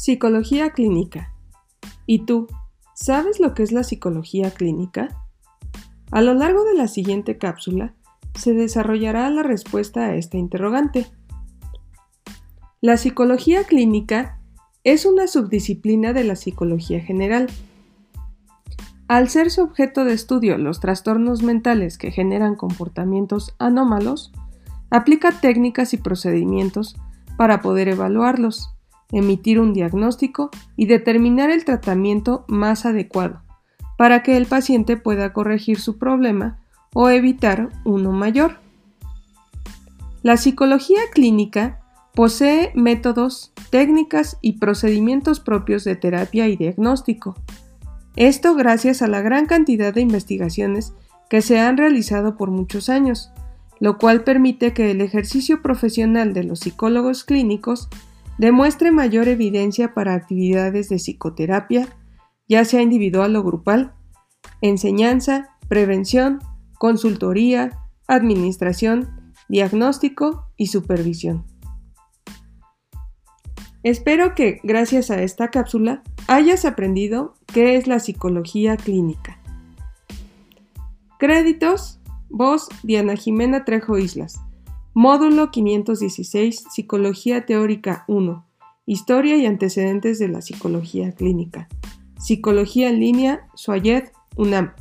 Psicología clínica. ¿Y tú, sabes lo que es la psicología clínica? A lo largo de la siguiente cápsula se desarrollará la respuesta a esta interrogante. La psicología clínica es una subdisciplina de la psicología general. Al ser su objeto de estudio los trastornos mentales que generan comportamientos anómalos, aplica técnicas y procedimientos para poder evaluarlos emitir un diagnóstico y determinar el tratamiento más adecuado para que el paciente pueda corregir su problema o evitar uno mayor. La psicología clínica posee métodos, técnicas y procedimientos propios de terapia y diagnóstico. Esto gracias a la gran cantidad de investigaciones que se han realizado por muchos años, lo cual permite que el ejercicio profesional de los psicólogos clínicos demuestre mayor evidencia para actividades de psicoterapia, ya sea individual o grupal, enseñanza, prevención, consultoría, administración, diagnóstico y supervisión. Espero que, gracias a esta cápsula, hayas aprendido qué es la psicología clínica. Créditos, voz Diana Jimena Trejo Islas. Módulo 516, Psicología Teórica 1. Historia y antecedentes de la psicología clínica. Psicología en línea, Suayed, UNAM.